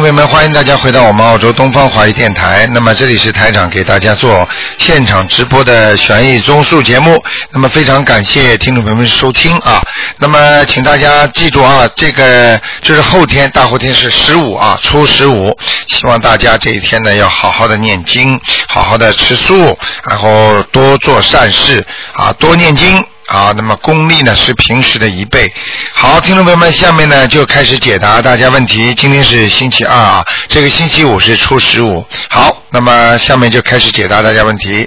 朋友们，欢迎大家回到我们澳洲东方华语电台。那么这里是台长给大家做现场直播的悬疑综述节目。那么非常感谢听众朋友们收听啊。那么请大家记住啊，这个就是后天大后天是十五啊，初十五。希望大家这一天呢要好好的念经，好好的吃素，然后多做善事啊，多念经。啊，那么功力呢是平时的一倍。好，听众朋友们，下面呢就开始解答大家问题。今天是星期二啊，这个星期五是初十五。好，那么下面就开始解答大家问题。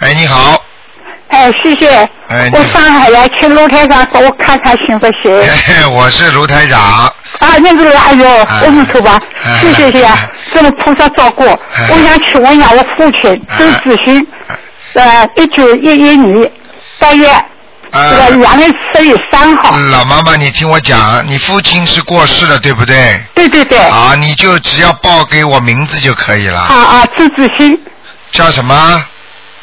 哎，你好。哎，谢谢。哎，我上海来，请卢台长给我看看行不行？哎，我是卢台长。啊，你是哎呦，我们说吧，谢谢谢，这么菩萨照顾。我想请问一下，我父亲周子勋。呃，一九一一年八月，这个两月十月三号。老妈妈，你听我讲，你父亲是过世了，对不对？对对对。啊，你就只要报给我名字就可以了。啊啊，周志新。叫什么？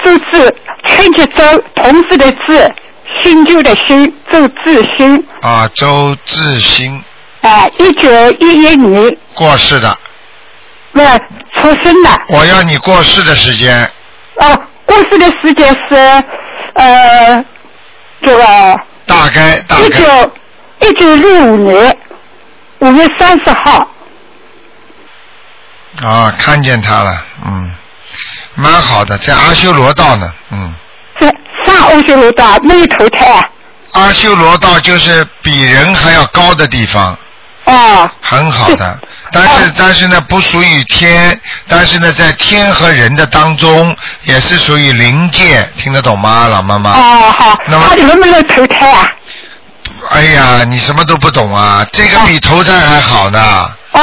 周志，春节周，同志的志，新旧的新，周志新。啊，周志新。哎，一九一一年。过世的。不，出生的。我要你过世的时间。哦。过世的时间是呃，这个大概大概一九一九六五年五月三十号。啊，看见他了，嗯，蛮好的，在阿修罗道呢，嗯。在上阿修罗道没有投胎啊。阿修罗道就是比人还要高的地方。哦。很好的。但是但是呢，不属于天，但是呢，在天和人的当中，也是属于灵界，听得懂吗，老妈妈？哦，好。那么他能不能投胎啊？哎呀，你什么都不懂啊！这个比投胎还好呢。哦。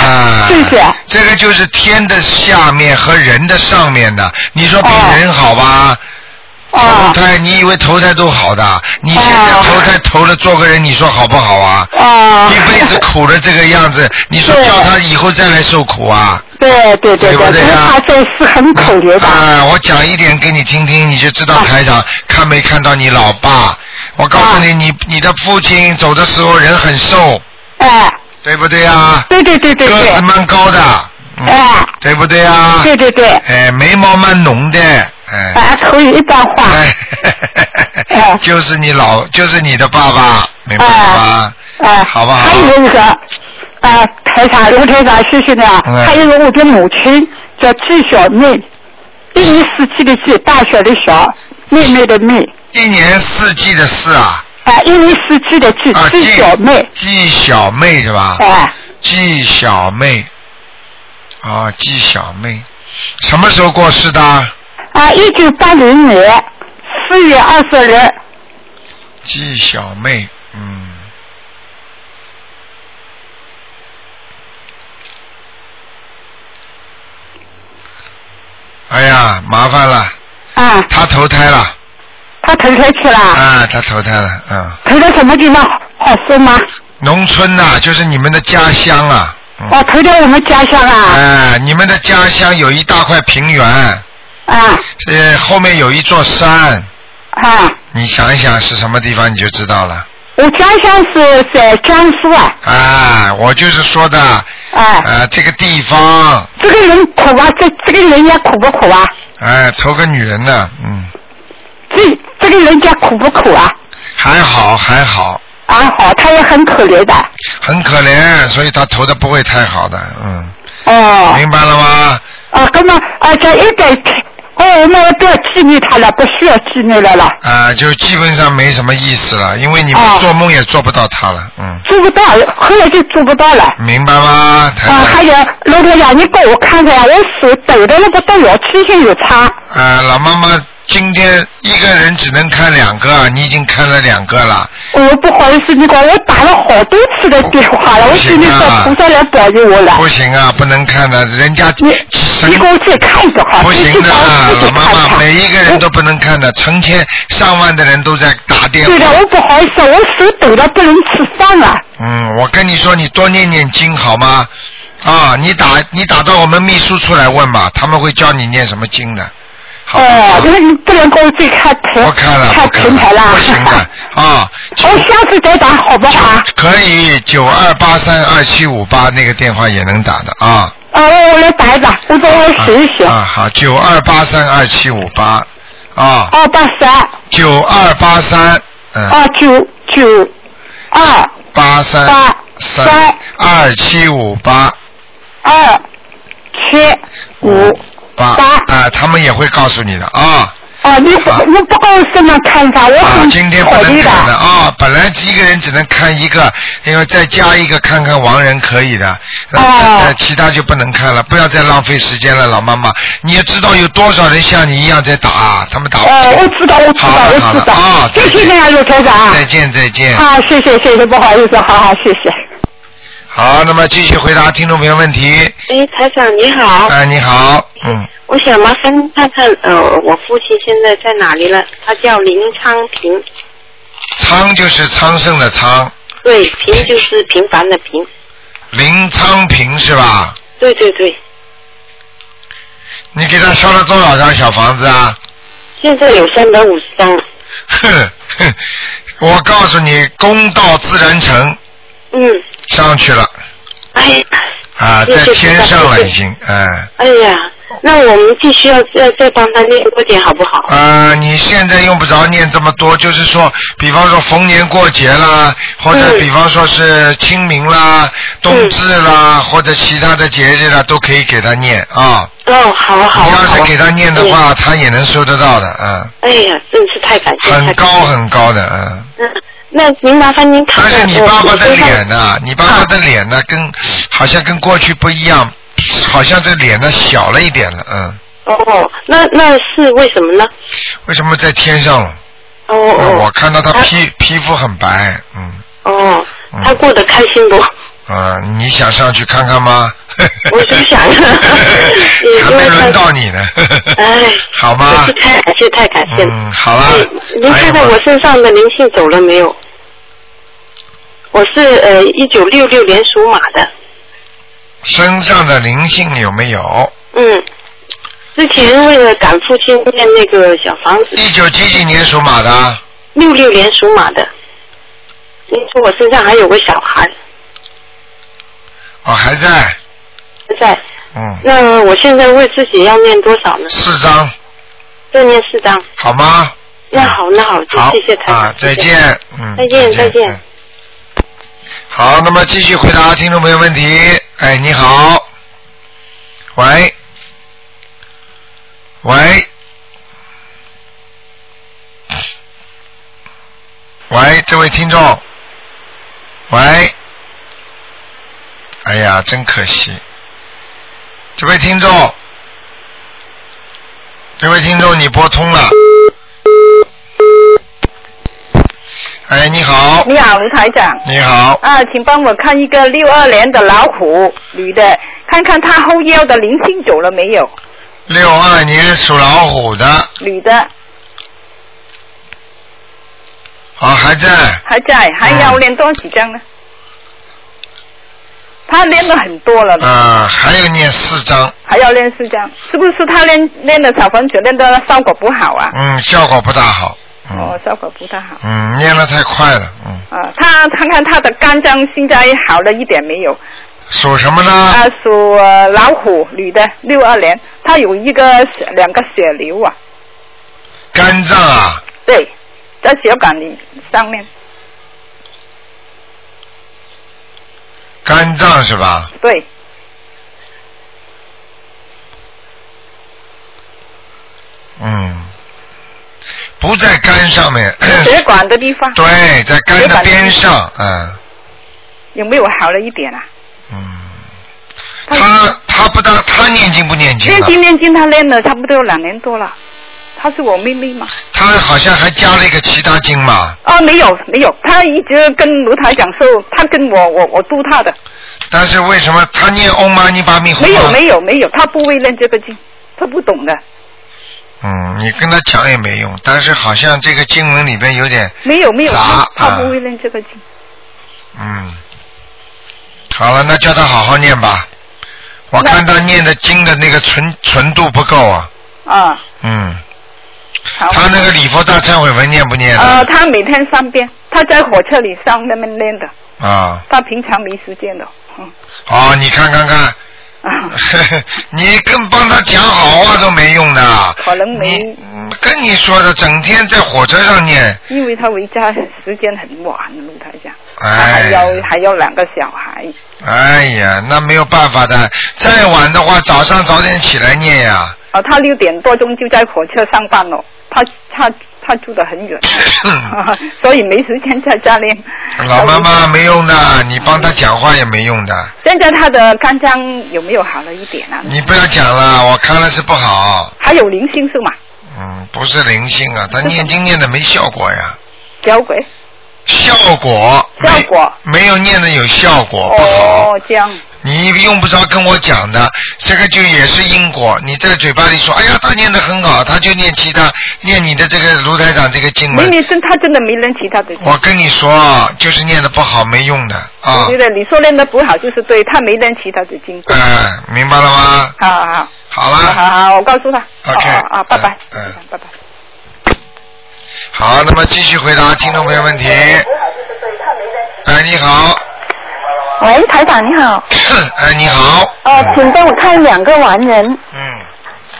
啊。谢谢。这个就是天的下面和人的上面的，你说比人好吧？投胎，你以为投胎都好的？你现在投胎投了做个人，你说好不好啊？啊一辈子苦的这个样子，你说叫他以后再来受苦啊？对对对对，对他这是很可怜的。啊，我讲一点给你听听，你就知道台长看没看到你老爸？我告诉你，你你的父亲走的时候人很瘦，哎，对不对啊？对对对对个子蛮高的，哎，对不对啊？对对对，哎，眉毛蛮浓的。哎，可以一段话。哎，就是你老，就是你的爸爸，明白吗？哎，好不好？还有一个，啊，台长，刘台长，谢谢你啊。还有一个我的母亲叫季小妹，一年四季的季，大小的小，妹妹的妹。一年四季的四啊。啊，一年四季的季，季小妹。季小妹是吧？哎。季小妹，啊，季小妹，什么时候过世的？啊，一九八零年四月二十日。季小妹，嗯。哎呀，麻烦了。啊。他投胎了。他投胎去了。啊，他投胎了，嗯。投到什么地方？好说吗？农村呐，就是你们的家乡啊。哦，投到我们家乡啊。哎，你们的家乡有一大块平原。啊，这后面有一座山。啊。你想一想是什么地方，你就知道了。我家乡是在江苏啊。啊，我就是说的。啊。啊，这个地方。这个人苦啊，这这个人家苦不苦啊？哎，投个女人呢，嗯。这这个人家苦不苦啊？还好，还好。还好，他也很可怜的。很可怜，所以他投的不会太好的，嗯。哦。明白了吗？啊，那么啊，这一代。哦，那我不要纪念他了，不需要纪念了了。啊，就基本上没什么意思了，因为你们做梦也做不到他了，嗯。做不到，后来就做不到了。明白吗？啊，还有罗太长，你给我看看，我手抖的那不得了，气性有差。啊，老妈妈。今天一个人只能看两个，你已经看了两个了。我不好意思，你管我打了好多次的电话了，我心里说菩萨来保佑我了。不行啊，不能看的，人家你你给我再看一个哈。不行的，老妈妈，每一个人都不能看的，成千上万的人都在打电话。对的，我不好意思，我手抖的不能吃饭了。嗯，我跟你说，你多念念经好吗？啊，你打你打到我们秘书处来问吧，他们会教你念什么经的。好。哦，那你不能给我再开台，不看了，看平台啦。了，不行的啊。我下次再打好不好啊？可以九二八三二七五八那个电话也能打的啊。啊，我我来打一打，我等我试一试。啊，好，九二八三二七五八啊。二八三。九二八三，嗯。啊，九九二八三八三二七五八二七五啊，他们也会告诉你的啊。啊，你不你不告诉什么看法，我啊，很今天不能看的的。啊！本来一个人只能看一个，因为再加一个看看亡人可以的，呃哦呃其他就不能看了。不要再浪费时间了，老妈妈。你也知道有多少人像你一样在打，他们打不哦，我。知道，我知道，好了好我知道。了啊，再见谢谢你啊，刘台长。再见再见。好，谢谢谢谢，不好意思，好好谢谢。好，那么继续回答听众朋友问题。哎，台长你好，哎，你好，嗯，我想麻烦看看，呃，我父亲现在在哪里了？他叫林昌平，昌就是昌盛的昌，对，平就是平凡的平，林昌平是吧？对对对，你给他烧了多少张小房子啊？现在有三百五十张，哼哼，我告诉你，公道自然成，嗯，上去了。哎，啊，在天上了已经，哎。哎呀，那我们必须要再再帮他念多点好不好？呃，你现在用不着念这么多，就是说，比方说逢年过节啦，或者嗯。比方说是清明啦、冬至啦，或者其他的节日啦，都可以给他念啊。哦，好啊好啊你要是给他念的话，他也能收得到的，嗯，哎呀，真是太感谢，很高很高的，嗯。嗯，那您麻烦您看但是看我你爸爸的脸呢？你爸爸的脸呢，跟好像跟过去不一样，好像这脸呢小了一点了，嗯。哦，那那是为什么呢？为什么在天上了？哦哦，我看到他他皮皮肤很白，嗯。哦嗯，他过得开心不？啊，你想上去看看吗？我是想 还没轮到你呢。哎，好吗是太感谢，太感谢了。嗯，好了哎。您看看我身上的灵性走了没有？我是呃一九六六年属马的，身上的灵性有没有？嗯，之前为了赶父亲念那个小房子，一九几几年属马的？六六年属马的，您说我身上还有个小孩哦，还在。还在，嗯，那我现在为自己要念多少呢？四张，再念四张。好吗？那好，那好，好谢谢台长啊，再见。嗯，再见再见嗯好，那么继续回答听众朋友问题。哎，你好。喂。喂。喂，这位听众。喂。哎呀，真可惜。这位听众。这位听众，你拨通了。哎，你好。你好，卢台长。你好。啊，请帮我看一个六二年的老虎女的，看看她后腰的灵性走了没有？六二年属老虎的，女的啊，还在。还在，还要练多几张呢？她练了很多了，啊，还要念四章，还要练四张，是不是他练练的小房子练的效果不好啊？嗯，效果不大好，哦嗯，，效果不大好。嗯，念的太快了，嗯，啊，他看看他的肝脏现在好了一点没有？属什么呢？啊，属呃老虎女的，六二年，她有一个两个血瘤啊，肝脏啊，对，在血管里上面，肝脏是吧？对，嗯，不在肝上面，血管的地方 对，在肝的边上，嗯有没有好了一点啊？嗯，他他不大，他念经不念经啊？练经念经，他练了差不多有两年多了。她是我妹妹嘛？他好像还加了一个其他经嘛，啊，没有没有，她一直跟卢台讲说，她跟我我我督她的，但是为什么他念嗡嘛尼巴咪吽没有？没有没有，她不会认这个经，她不懂的，嗯，你跟他讲也没用，但是好像这个经文里边有点，没有没有，杂啊她不会认这个经。嗯，好了，那叫他好好念吧。我看他念的经的那个纯纯度不够啊，啊，嗯，好。他那个礼佛大忏悔文念不念呃，他每天三遍，他在火车里上那么念的，啊，他平常没时间的。嗯。哦，你看看看，啊，你跟帮他讲好话都没用的。可能没跟你说的，整天在火车上念，因为他回家时间很晚，陆台长，哎还哎，有还要两个小孩。哎呀，那没有办法的。再晚的话，早上早点起来念呀。啊，他六点多钟就在火车上班了，他他他住得很远，所以没时间在家里。老妈妈没用的，你帮他讲话也没用的。现在他的肝脏有没有好了一点啊？你不要讲了，我看了是不好。还有灵性是吗？嗯，不是灵性啊，他念经念的没效果呀。小鬼。效果没效果没有念的有效果，不好。哦，这样。你用不着跟我讲的，这个就也是因果。你在嘴巴里说，哎呀，他念的很好，他就念其他，念你的这个卢台长这个经文。明明真他真的没人其他的。我跟你说，就是念的不好，没用的啊我。觉得你说念的不好就是对，他没人其他的经。哎、明白了吗？好好好。好了。好好，我告诉他。OK，哦哦哦，拜拜。嗯嗯拜拜。好，那么继续回答听众朋友问题。哎，你好，喂，台长你好。哎，你好，呃，请帮我看两个完人。嗯，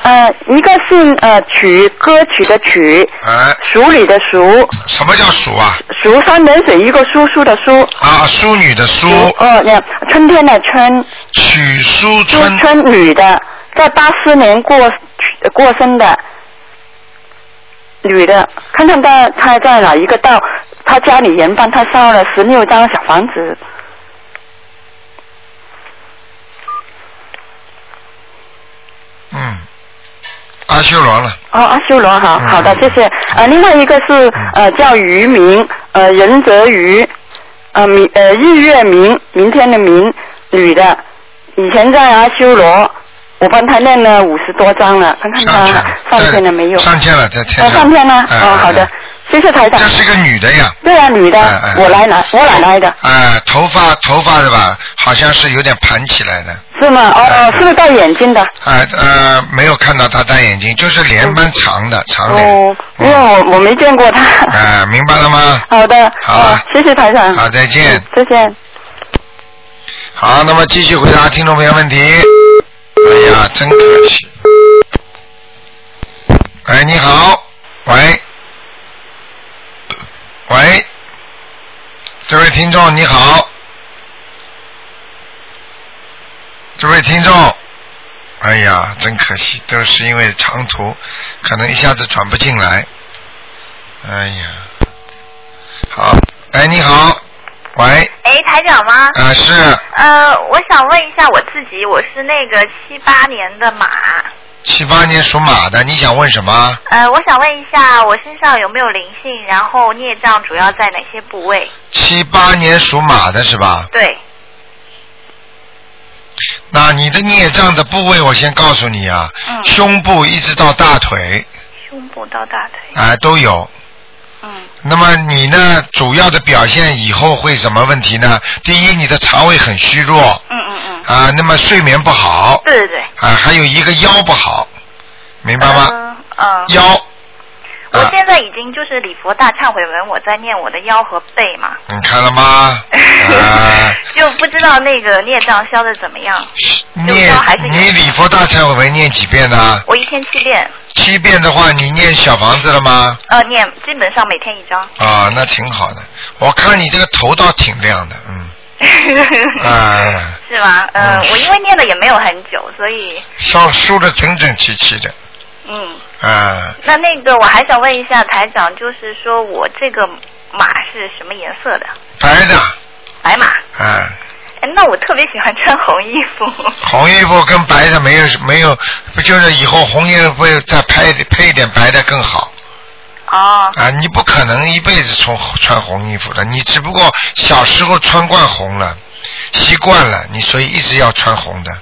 呃，一个是呃曲歌曲的曲，哎，淑女的淑，什么叫淑啊？淑三点水一个叔叔的叔。啊，淑女的淑，哦，那春天的春，曲淑淑春，春女的，在八四年过过生的女的，看看她她在哪一个道，她家里人帮她烧了十六张小房子。嗯，阿修罗了，哦，阿修罗，好嗯。好的，谢谢。呃，另外一个是呃叫于明，呃仁泽于，呃明呃日月明，明天的明，女的，以前在阿修罗，我帮他念了五十多张了，看看上去了她，上天了没有？上天了，在天呃上。上天了，哎哦，好的哎，谢谢台长这。是个女的呀。对啊，女的我来拿，我奶奶的，哎，头发头发是吧，好像是有点盘起来的。是吗？哎哦，是不是戴眼镜的？哎呃，没有看到她戴眼镜，就是脸蛮长的，长脸。哦，因为我我没见过她。哎，明白了吗？好的，好谢谢台长。好，再见。嗯再见。好，那么继续回答听众朋友问题。哎呀，真可惜。哎，你好，喂，喂，这位听众你好，这位听众，哎呀，真可惜，都是因为长途，可能一下子转不进来。哎呀，好，哎，你好，喂，哎，台长吗？啊是。呃，我想问一下我自己，我是那个七八年的马，七八年属马的，你想问什么？呃，我想问一下我身上有没有灵性，然后孽障主要在哪些部位？七八年属马的是吧？对，那你的孽障的部位，我先告诉你啊，嗯胸部一直到大腿，胸部到大腿。啊、都有。嗯那么你呢，主要的表现以后会什么问题呢？第一，你的肠胃很虚弱，嗯嗯嗯，啊、那么睡眠不好，对对对。啊、还有一个腰不好，明白吗？嗯嗯。腰，我啊，现在已经就是礼佛大忏悔文，我在念我的腰和背嘛。你看了吗？啊，就不知道那个孽障消的怎么样。念有还是有你礼佛大忏悔文念几遍呢？我一天七遍，七遍的话，你念小房子了吗？呃，念基本上每天一张。啊，那挺好的。我看你这个头倒挺亮的，嗯，啊，是吗？呃，嗯我因为念的也没有很久，所以烧梳的整整齐齐的，嗯，啊，那那个我还想问一下台长，就是说我这个马是什么颜色的？白的，白马。啊，哎，那我特别喜欢穿红衣服。红衣服跟白的没有没有，不就是以后红衣服再配配一点白的更好哦，啊？你不可能一辈子穿穿红衣服的，你只不过小时候穿惯红了，习惯了，你所以一直要穿红的。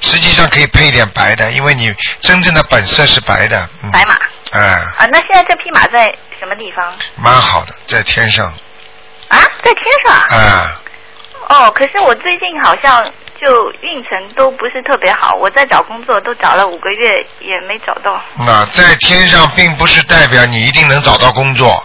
实际上可以配一点白的，因为你真正的本色是白的。嗯、白马。哎，啊，那现在这匹马在什么地方？蛮好的，在天上。啊，在天上啊。啊，哦，可是我最近好像就运程都不是特别好。我在找工作都找了五个月也没找到。那在天上并不是代表你一定能找到工作。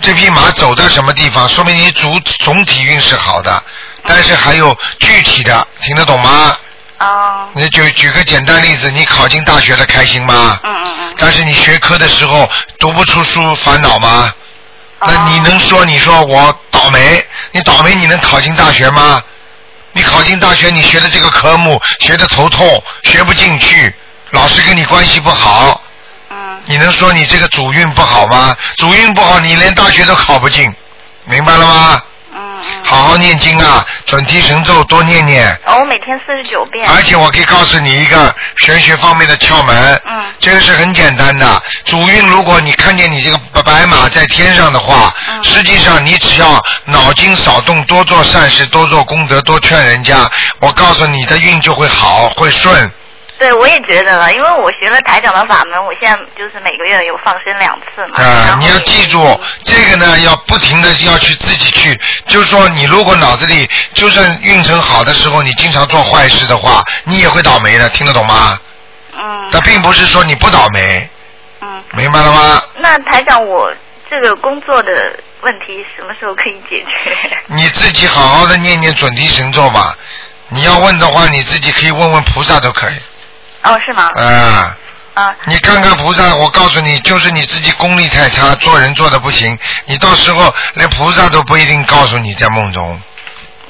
这匹马走到什么地方，说明你总总体运势好的，但是还有具体的，听得懂吗？哦。你就举个简单例子，你考进大学了开心吗？嗯嗯嗯。但是你学科的时候读不出书，烦恼吗？哦那你能说你说我倒霉？你倒霉你能考进大学吗？你考进大学，你学的这个科目学的头痛，学不进去，老师跟你关系不好，嗯。你能说你这个主运不好吗？主运不好，你连大学都考不进，明白了吗？嗯嗯。好好念经啊，准提神咒多念念。哦，我每天四十九遍。而且我可以告诉你一个玄学方面的窍门，嗯，这个是很简单的。主运，如果你看见你这个白白马在天上的话，嗯实际上你只要脑筋少动，多做善事，多做功德，多劝人家，我告诉你的运就会好，会顺。对，我也觉得了，因为我学了台长的法门，我现在就是每个月有放生两次嘛。啊、你要记住，这个呢要不停的要去自己去，就是说你如果脑子里就算运程好的时候，你经常做坏事的话，你也会倒霉的，听得懂吗？嗯。那并不是说你不倒霉。嗯。明白了吗？那台长，我这个工作的问题什么时候可以解决？你自己好好的念念准提神咒吧。你要问的话，你自己可以问问菩萨都可以。哦，是吗？啊。啊。你看看菩萨，我告诉你，就是你自己功力太差，做人做的不行，你到时候连菩萨都不一定告诉你在梦中。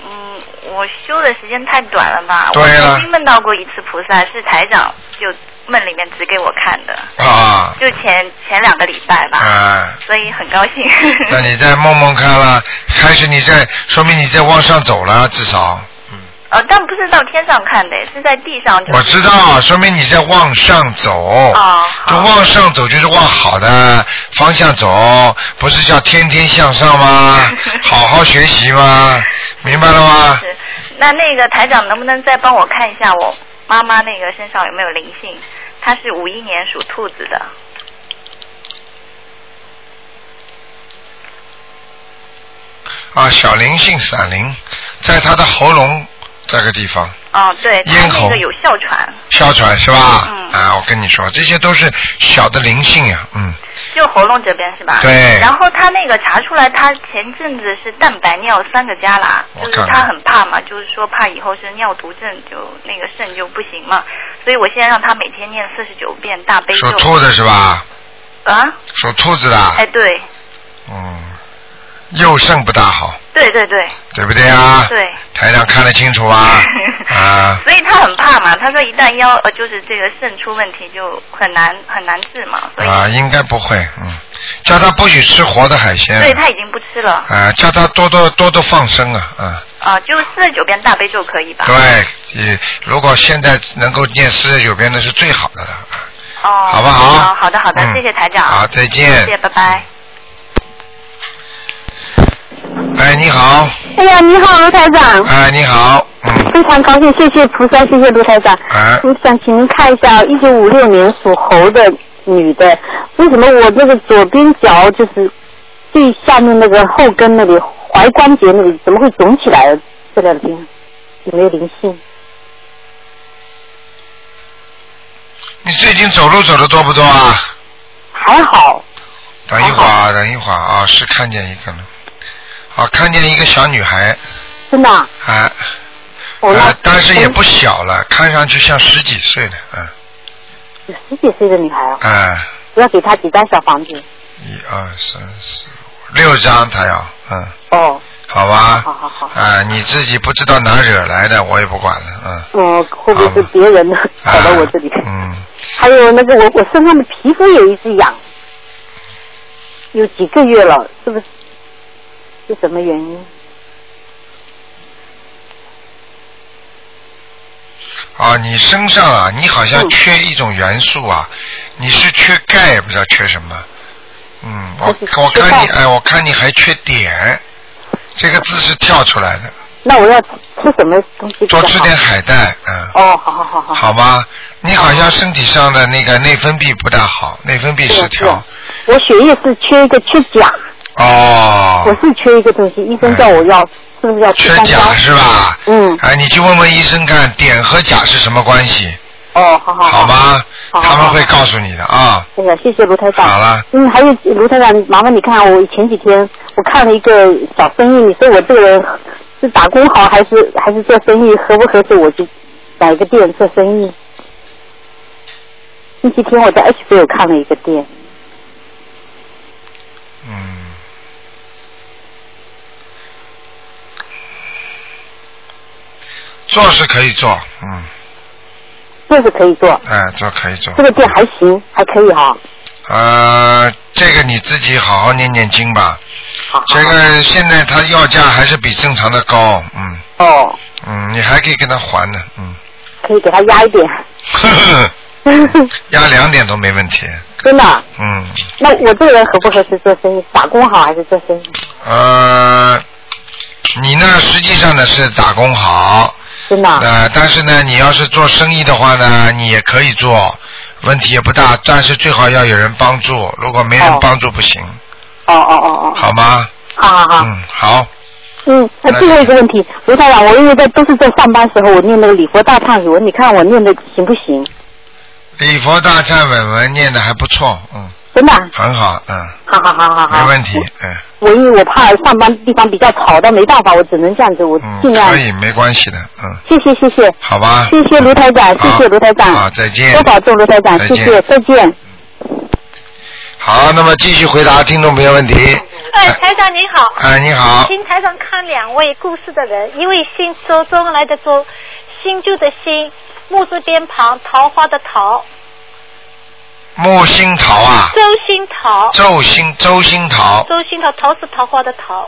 嗯，我修的时间太短了吧？对了我曾经梦到过一次菩萨，是台长就梦里面指给我看的。啊。就前前两个礼拜吧。啊。所以很高兴。那你再梦梦看了，开始你在，说明你在往上走了，至少。呃，但不是到天上看的，是在地上。就是我知道，说明你在往上走。哦。就往上走，就是往好的方向走，不是叫天天向上吗？好好学习吗？明白了吗？是。那那个台长能不能再帮我看一下我妈妈那个身上有没有灵性？她是五一年属兔子的。啊，小灵性闪灵，在他的喉咙这个地方哦，对，她咽喉那个有哮喘，哮喘是吧？嗯啊，我跟你说，这些都是小的灵性呀，嗯。就喉咙这边是吧？对然后他那个查出来，他前阵子是蛋白尿三个加啦，就是她我看看很怕嘛，就是说怕以后是尿毒症，就那个肾就不行嘛，所以我现在让他每天念四十九遍大悲咒。属兔子是吧？啊？属兔子的，哎，对，嗯，右肾不大好，对对对。对不对啊？对。台长看得清楚啊，啊，所以他很怕嘛，他说一旦腰呃就是这个肾出问题就很难很难治嘛，啊，应该不会，嗯，叫他不许吃活的海鲜，所以他已经不吃了啊，叫他多多多多放生啊，啊，啊，就四十九遍大悲咒可以吧？对，你如果现在能够念四十九遍，那是最好的了，哦，好不好好好的好的，嗯谢谢台长。好再见谢谢，拜拜。哎，你好，哎呀，你好，卢台长。哎，你好，嗯，非常高兴，谢谢菩萨，谢谢卢台长。哎我想请您看一下，一九五六年属猴的女的，为什么我那个左边脚就是最下面那个后跟那里踝关节那里怎么会肿起来了？这两天有没有灵性？你最近走路走的多不多啊？还好，等一会儿啊，等一会儿啊，是看见一个了，啊，看见一个小女孩，真的？啊、啊，但是也不小了，看上去像十几岁的，嗯，有十几岁的女孩啊，啊，我要给她几张小房子？一二三四五六张，她要，嗯，哦，好吧，好好好。啊，你自己不知道哪惹来的，我也不管了，嗯，嗯，会不会是别人的 跑到我这里？嗯，还有那个我我身上的皮肤也一直痒，有几个月了，是不是？是什么原因？啊，你身上啊，你好像缺一种元素啊，你是缺钙，也不知道缺什么。嗯，我我看你，哎，我看你还缺碘，这个字是跳出来的，那我要吃什么东西？多吃点海带，嗯，哦，好好好好。好吗？你好像身体上的那个内分泌不大好，内分泌失调。我血液是缺一个缺钾，哦我，是缺一个东西，医生叫我要吃是不是要吃缺钾？是吧？嗯，哎，你去问问医生看碘和钾是什么关系，哦，好好好吗？好好他们会告诉你的啊。哎呀，谢谢卢台长。好了，嗯，还有卢台长，麻烦你看，我前几天我看了一个小生意，你说我这个人是打工好还是还是做生意合不合适？我就买一个店做生意。星期天我在 H 飞有看了一个店，嗯。做是可以做，嗯，做是可以做，哎，做可以做。这个店还行，还可以哈。呃，这个你自己好好念念经吧。好好这个现在他要价还是比正常的高，嗯哦，嗯，你还可以跟他还呢，嗯，可以给他压一点，呵呵，压两点都没问题，真的。嗯，那我这个人合不合适做生意？打工好还是做生意？呃，你呢实际上呢是打工好，真的啊。呃，但是呢你要是做生意的话呢，你也可以做，问题也不大，但是最好要有人帮助，如果没人哦帮助不行，哦哦哦哦。好吗？好好好。嗯，好，嗯，那最后一个问题，卢台长，我因为在都是在上班时候，我念那个礼佛大忏悔文，你看我念的行不行？礼佛大忏悔文念的还不错，嗯，真的？啊？很好，嗯，好好好好好。没问题，嗯。我因为我怕上班地方比较吵的，没办法，我只能这样子，我嗯，尽量。可以，没关系的，嗯，谢谢谢谢。好吧，谢谢卢台长，谢谢卢台长，好，再见，多保重卢台长，谢谢，再见。好，那么继续回答听众朋友问题。哎，台长您好。哎，你好，请台长看两位故事的人，一位姓周，周恩来的周，新旧的新，木字边旁，桃花的桃，木星桃啊，周星桃，周星周星桃，周星桃，桃是桃花的桃，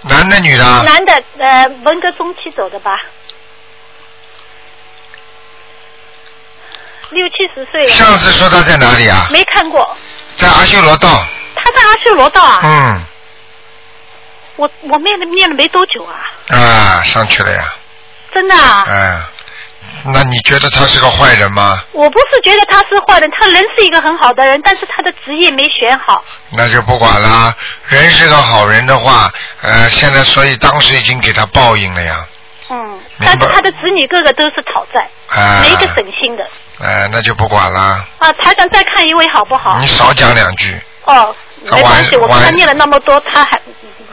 男的女的啊？男的，呃，文革中期走的吧，六七十岁了。上次说他在哪里啊？没看过，在阿修罗道。他在阿修罗道啊。嗯，我我念了念了没多久啊，啊，上去了呀，真的啊。哎，那你觉得他是个坏人吗？我不是觉得他是坏人，他人是一个很好的人，但是他的职业没选好。那就不管了。人是个好人的话，呃，现在所以当时已经给他报应了呀。嗯，但是他的子女个个都是讨债，啊、没一个省心的。哎，那就不管了。啊，台长再看一位好不好你？少讲两句。哦，他没关系，我跟他念了那么多，他还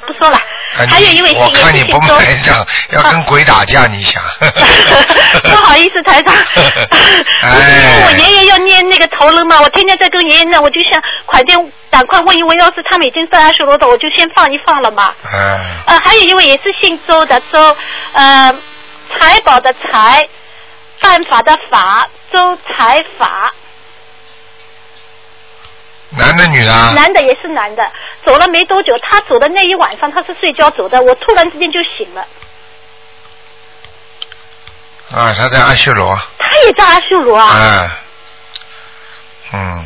不说了。哎还有一位我姓看你不也是姓周。买账，要跟鬼打架，你想？不好意思，台长。哎 因为我爷爷要念那个头人嘛，我天天在跟爷爷念，我就想快点赶快问一问，要是他们已经在阿修罗的，我就先放一放了嘛。嗯，呃，还有一位也是姓周的周，呃，财宝的财，办法的法，周财法，男的女的啊？男的也是男的，走了没多久，他走的那一晚上他是睡觉走的，我突然之间就醒了，啊，他在阿修罗。他也在阿修罗啊！哎，嗯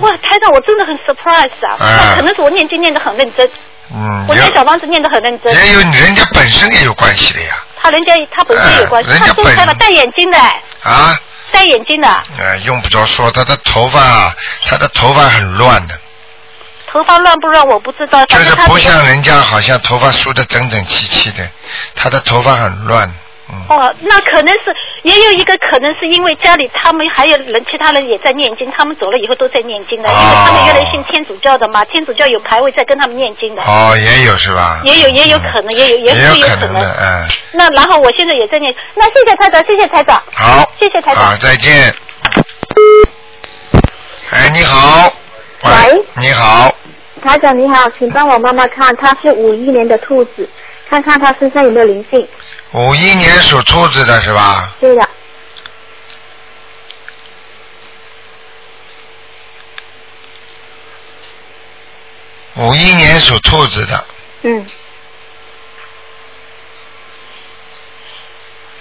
哇，台长，我真的很 surprise 啊！哎可能是我念经念得很认真，嗯，我念有小房子念得很认真。也有人家本身也有关系的呀。他人家他本身有关系，他周财法戴眼镜的，啊，戴眼镜的，呃，用不着说，他的头发啊，他的头发很乱的，头发乱不乱我不知道，就是不像人家好像头发梳的整整齐齐的，他的头发很乱。嗯，哦，那可能是也有一个可能是因为家里他们还有人，其他人也在念经，他们走了以后都在念经的，因为他们原来信天主教的嘛，天主教有牌位在跟他们念经的，哦，也有是吧？也有也有可能，也有也是有可能的，嗯，那然后我现在也在念，那谢谢台长，谢谢台长，好，谢谢台长。好，再见。哎，你好。喂。你好，台长你好，请帮我妈妈看，她是五一年的兔子，看看她身上有没有灵性。五一年属兔子的是吧？对的，五一年属兔子的，嗯，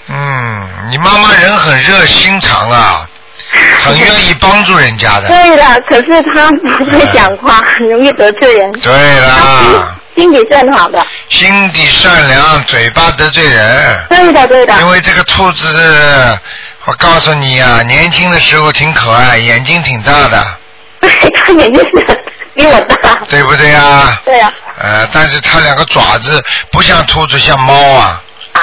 嗯，你妈妈人很热心肠啊，很愿意帮助人家的。对的，可是她不会讲话，很容易得罪人。对啦，心底是很好的。心地善良，嘴巴得罪人。对的，对的。因为这个兔子，我告诉你啊，年轻的时候挺可爱，眼睛挺大的，对，她眼睛是比我大。对不对啊？对呀、呃，但是它两个爪子不像兔子，像猫啊。啊？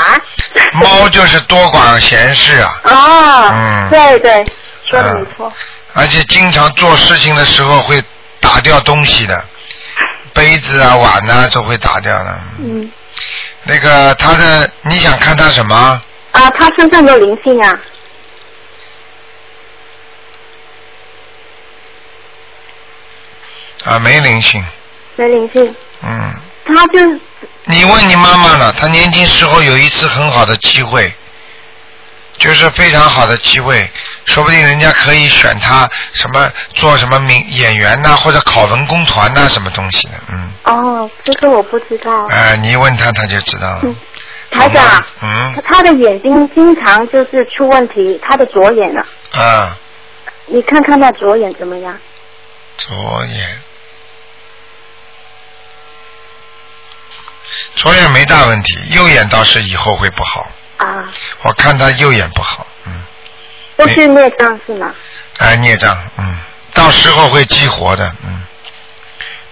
猫就是多管闲事啊。啊，嗯对对，说的没错。而且经常做事情的时候会打掉东西的，杯子啊、碗啊都会打掉的。嗯。那个他的，你想看他什么？啊，他身上有灵性啊。啊，没灵性。没灵性，嗯，他就你问你妈妈了，她年轻时候有一次很好的机会，就是非常好的机会，说不定人家可以选他什么做什么名演员呐、或者考文工团呐、什么东西的，嗯，哦，这个我不知道。哎、你一问他他就知道了。台长，嗯他他的眼睛经常就是出问题，他的左眼啊，啊，你看看他左眼怎么样？左眼，左眼没大问题，右眼倒是以后会不好。啊，我看他右眼不好，嗯，都是孽障是吗？哎，孽障，嗯，到时候会激活的，嗯，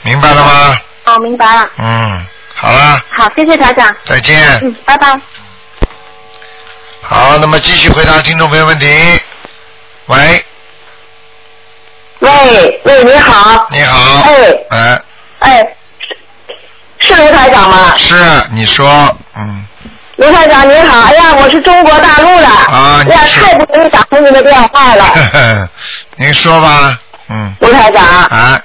明白了吗？哦，明白了。嗯，好了，好，谢谢台长。再见。嗯，拜拜。好，那么继续回答听众朋友问题。喂，喂喂，你好。你好。哎哎，哎，是是卢台长吗？是你说，嗯，卢台长您好，哎呀，我是中国大陆的。啊哎呀，你是太不容易打通您的电话了，呵 呵您说吧，嗯，卢台长。啊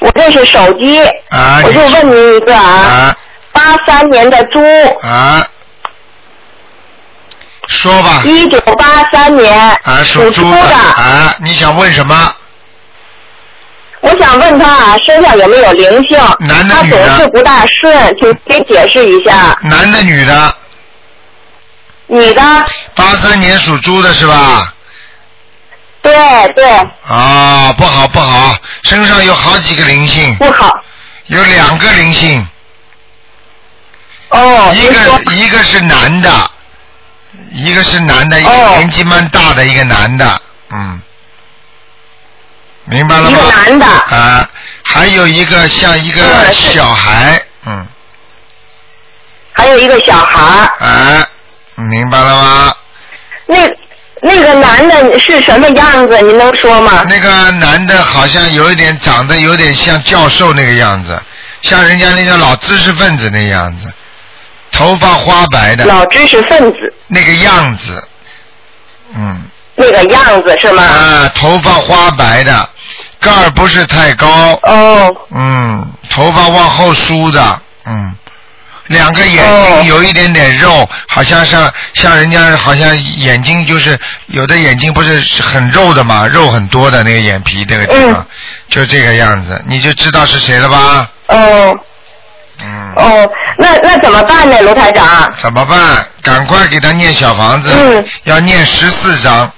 我这是手机，啊，我就你问您一个啊，啊八三年的猪，啊，说吧，一九八三年啊，属猪的的。啊，你想问什么？我想问他啊，身上有没有灵性？男的他女的总是不大顺，请给解释一下。男的女的？女的？八三年属猪的是吧？对对，啊，不好不好，身上有好几个灵性。不好。有两个灵性。哦。一个一个是男的，一个是男的，一个年纪蛮大的一个男的，嗯，明白了吗？一个男的啊，还有一个像一个小孩，嗯。还有一个小孩儿。哎，明白了吗？那那个男的是什么样子？你能说吗？那个男的好像有一点长得有点像教授那个样子，像人家那个老知识分子那样子，头发花白的。老知识分子。那个样子，嗯。那个样子是吗？啊，头发花白的，个儿不是太高。哦。嗯，头发往后梳的，嗯。两个眼哦睛有一点点肉，好像像像人家好像眼睛就是有的眼睛不是很肉的嘛，肉很多的那个眼皮那个地方，嗯就这个样子，你就知道是谁了吧？哦。嗯。哦，那那怎么办呢，卢台长？怎么办？赶快给他念小房子，嗯要念十四章。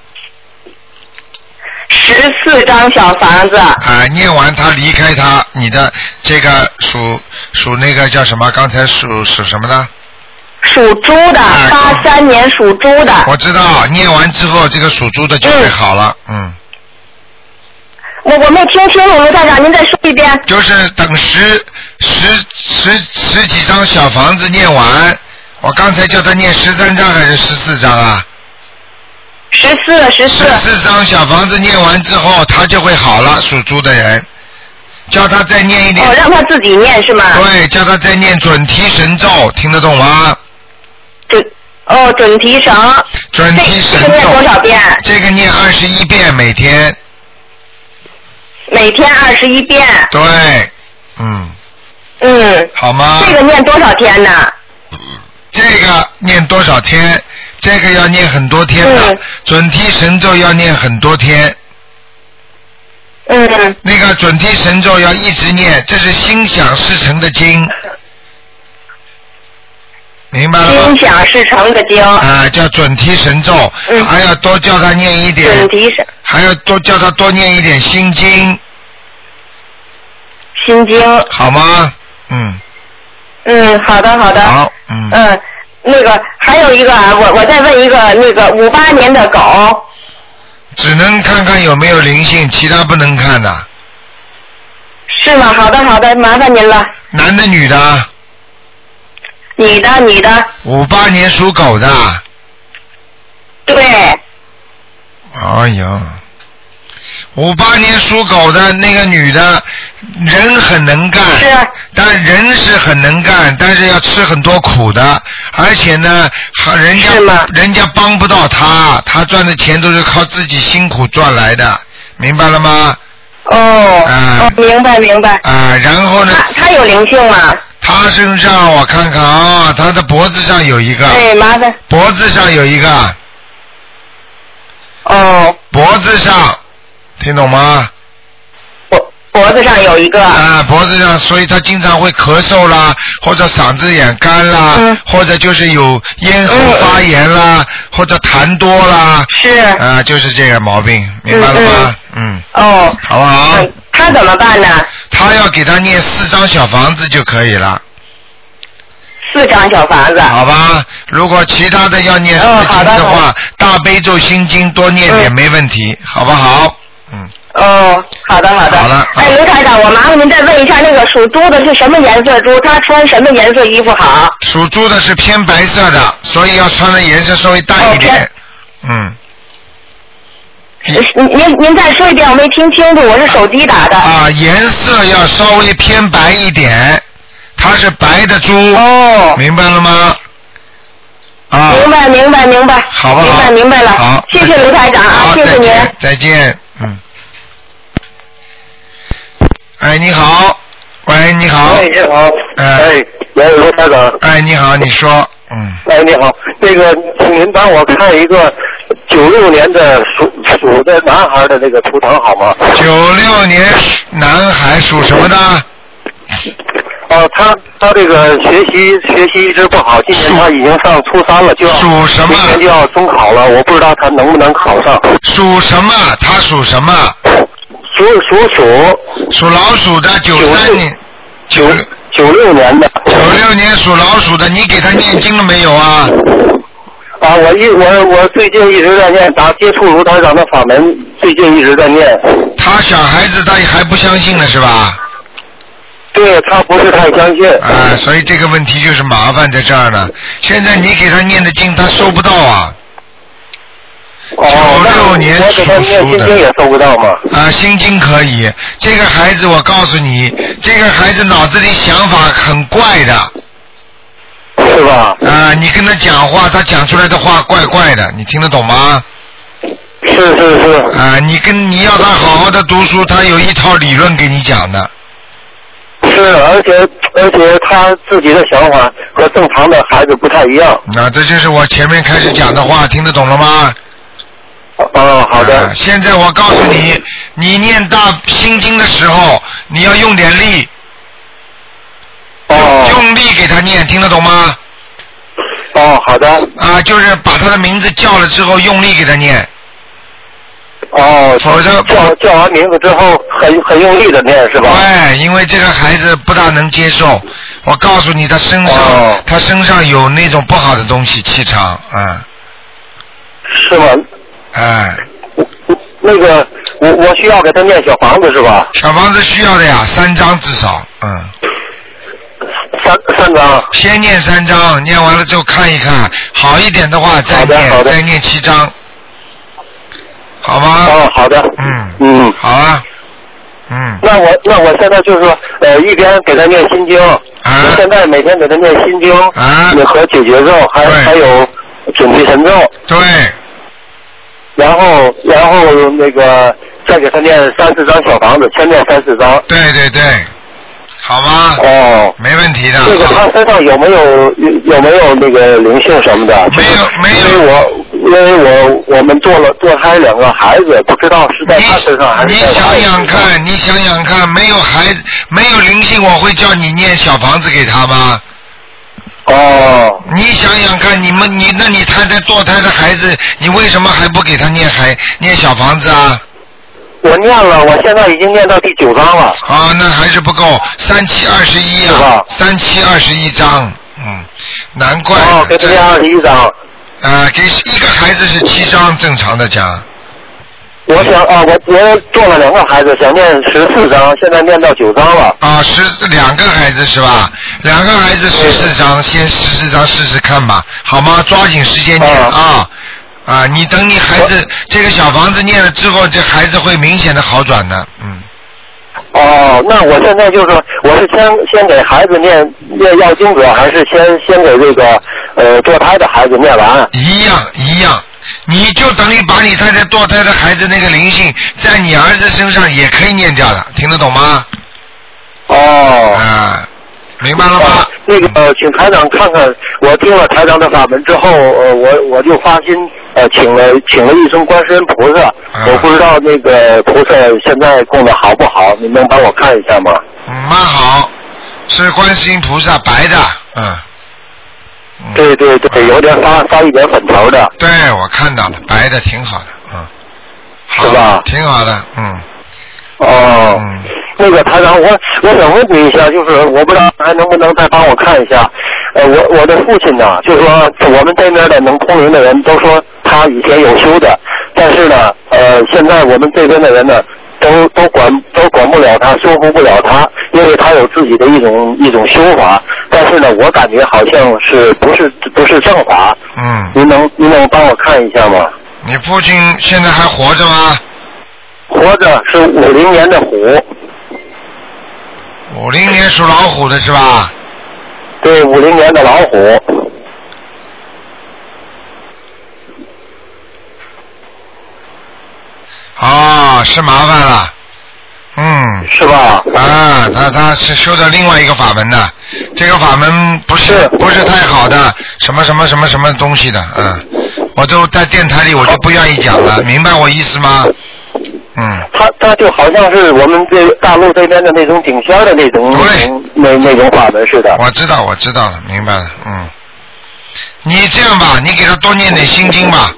十四张小房子。啊，念完他离开他，你的这个属属那个叫什么？刚才属属什么的？属猪的，八三年属猪的。我知道，念完之后这个属猪的就会好了，嗯。我我没听清楚，卢站长，您再说一遍。就是等十十十十几张小房子念完，我刚才叫他念十三张还是十四张啊？十四，十四。十四张小房子念完之后，他就会好了，属猪的人。叫他再念一点。哦，让他自己念是吗？对，叫他再念准提神咒，听得懂吗？准哦，准提神。准提神咒。这个念多少遍？这个念二十一遍每天。每天二十一遍。对，嗯，嗯。好吗？这个念多少天呢？这个念多少天？这个要念很多天的，准提神咒要念很多天。嗯。那个准提神咒要一直念，这是心想事成的经。明白了吗？心想事成的经。啊，叫准提神咒，还要多叫他念一点。准提神。还要多叫他多念一点心经。心经。好吗？嗯。嗯，好的，好的。好，嗯。嗯，那个还有一个啊，我我再问一个，那个五八年的狗，只能看看有没有灵性，其他不能看的。是吗？好的好的，麻烦您了。男的女的？女的女的。五八年属狗的。对。哎呀，五八年属狗的那个女的，人很能干，是，但人是很能干，但是要吃很多苦的，而且呢，人家人家帮不到她，她赚的钱都是靠自己辛苦赚来的，明白了吗？哦，啊，明白明白。啊，然后呢？她有灵性吗？她身上我看看啊，她的脖子上有一个。哎，麻烦。脖子上有一个。哦。脖子上，听懂吗？脖脖子上有一个。啊，脖子上，所以他经常会咳嗽啦，或者嗓子眼干啦，嗯或者就是有咽喉发炎啦，或者痰多啦。是。啊，就是这个毛病，明白了吗？嗯。哦。好不好？他怎么办呢？他要给他念四张小房子就可以了。四张小房子。好吧，如果其他的要念哦四经的话，大悲咒心经多念点没问题，好不好？哦，好的好的。好了。哎，卢台长，我麻烦您再问一下，那个属猪的是什么颜色猪？他穿什么颜色衣服好？属猪的是偏白色的，所以要穿的颜色稍微淡一点。嗯。您您您再说一遍，我没听清楚，我是手机打的。啊，颜色要稍微偏白一点，它是白的猪。哦。明白了吗？啊。明白明白明白。好不好？明白明白了。好。谢谢卢台长啊，谢谢您。再见，再见，嗯。哎，你好，喂，你好。哎，你好。哎，喂，罗台长。哎，你好，你说，嗯。哎，你好，那个，请您帮我看一个九六年的属属的男孩的那个图腾好吗？九六年男孩属什么的？哦，他他这个学习学习一直不好，今年他已经上初三了，就要属什么？明年就要中考了，我不知道他能不能考上。属什么？他属什么？属属鼠。属老鼠的，九三年。九九六年的。九六年属老鼠的，你给他念经了没有啊？啊，我一我我最近一直在念，打接触卢台长的法门，最近一直在念。他小孩子他还不相信呢是吧？对他不是太相信。啊，所以这个问题就是麻烦在这儿呢。现在你给他念的经，他收不到啊。九六年属鼠的。心经也收不到吗？啊，心经可以。这个孩子，我告诉你，这个孩子脑子里想法很怪的。是吧？啊，你跟他讲话，他讲出来的话怪怪的，你听得懂吗？是是是。啊，你跟你要他好好的读书，他有一套理论给你讲的。是，而且而且他自己的想法和正常的孩子不太一样。那这就是我前面开始讲的话，听得懂了吗？哦，好的。啊现在我告诉你，你念大心经的时候，你要用点力。哦。用力给他念，听得懂吗？哦，好的。啊，就是把他的名字叫了之后，用力给他念。哦，否则叫叫完名字之后，很很用力的念是吧？对，因为这个孩子不大能接受。我告诉你，他身上、哦他身上有那种不好的东西，气场，啊，是吗？哎，那个，我我需要给他念小房子是吧？小房子需要的呀，三张至少，嗯。三三张。先念三张，念完了之后看一看，好一点的话再念，再念七张，好吗？哦，好的。嗯。嗯。好啊。嗯。那我那我现在就是说，呃，一边给他念心经，啊现在每天给他念心经，啊，和解结咒，还还有准提神咒。对。然后然后那个再给他念三四张小房子，先念三四张。对对对，好吗？哦。没问题的。这个他身上有没有有有没有那个灵性什么的？没有没有。因为我因为我我们做了堕胎两个孩子，不知道是在他身上还是你在我想想看，你想想看，没有孩子，没有灵性，我会叫你念小房子给他吗？哦。你想想看，你们你那你太太堕胎的孩子，你为什么还不给他念孩念小房子啊？我念了，我现在已经念到第九章了。啊，那还是不够，三七二十一啊，三七二十一章，嗯，难怪。哦，给他念二十一章。啊，给一个孩子是七张，正常的讲。我想啊，我我做了两个孩子，想念十四章，现在念到九章了。啊，十两个孩子是吧？两个孩子十四章，先十四章试试看吧，好吗？抓紧时间念啊啊！你等你孩子这个小房子念了之后，这孩子会明显的好转的，嗯。哦，那我现在就是说，我是先先给孩子念念药经者，还是先先给这个呃堕胎的孩子念完？一样一样，你就等于把你太太堕胎的孩子那个灵性在你儿子身上也可以念掉的，听得懂吗？哦。啊，明白了吗？那个，呃请台长看看，我听了台长的法门之后，呃，我我就发心，呃，请了请了一尊观世音菩萨，我不知道那个菩萨现在供的好不好，你能帮我看一下吗？嗯，蛮好，是观世音菩萨白的，嗯。对对对，有点发发一点粉头的。对，我看到了，白的挺好的，嗯。是吧？挺好的，嗯。哦，那个台长，我我想问你一下，就是我不知道还能不能再帮我看一下，呃，我我的父亲呢，就是说我们这边的能通灵的人都说他以前有修的，但是呢，呃，现在我们这边的人呢，都都管都管不了他，说服不了他，因为他有自己的一种一种修法，但是呢，我感觉好像是不是不是正法，嗯。您能您能帮我看一下吗？你父亲现在还活着吗？活着是五零年的虎，五零年属老虎的是吧？对，五零年的老虎。啊，是麻烦了，嗯，是吧？啊，他他是修的另外一个法门的，这个法门不是不是太好的，什么什么什么什么东西的，嗯，我都在电台里我就不愿意讲了，明白我意思吗？嗯，他他就好像是我们这大陆这边的那种顶仙儿的那种那种那那种法门似的。我知道，我知道了，明白了，嗯。你这样吧，你给他多念点心经吧，